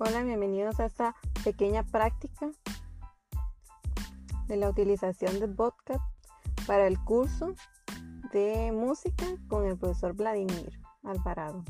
Hola, bienvenidos a esta pequeña práctica de la utilización de podcast para el curso de música con el profesor Vladimir Alvarado.